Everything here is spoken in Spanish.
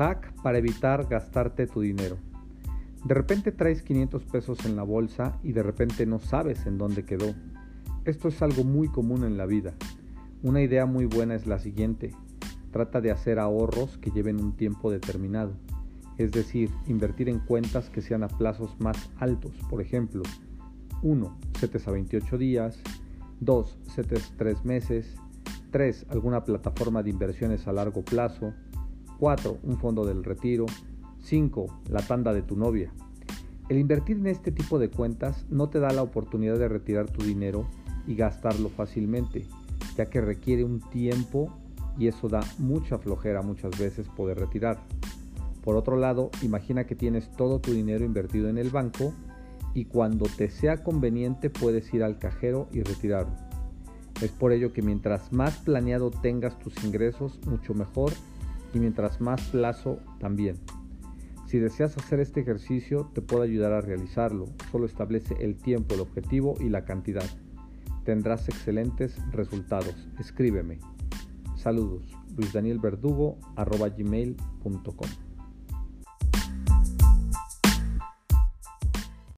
Hack para evitar gastarte tu dinero. De repente traes 500 pesos en la bolsa y de repente no sabes en dónde quedó. Esto es algo muy común en la vida. Una idea muy buena es la siguiente. Trata de hacer ahorros que lleven un tiempo determinado. Es decir, invertir en cuentas que sean a plazos más altos. Por ejemplo, 1. CETES a 28 días. 2. CETES 3 meses. 3. Alguna plataforma de inversiones a largo plazo. 4. Un fondo del retiro. 5. La tanda de tu novia. El invertir en este tipo de cuentas no te da la oportunidad de retirar tu dinero y gastarlo fácilmente, ya que requiere un tiempo y eso da mucha flojera muchas veces poder retirar. Por otro lado, imagina que tienes todo tu dinero invertido en el banco y cuando te sea conveniente puedes ir al cajero y retirarlo. Es por ello que mientras más planeado tengas tus ingresos, mucho mejor y mientras más plazo también. Si deseas hacer este ejercicio, te puedo ayudar a realizarlo. Solo establece el tiempo, el objetivo y la cantidad. Tendrás excelentes resultados. Escríbeme. Saludos. Luis Daniel Verdugo, gmail.com.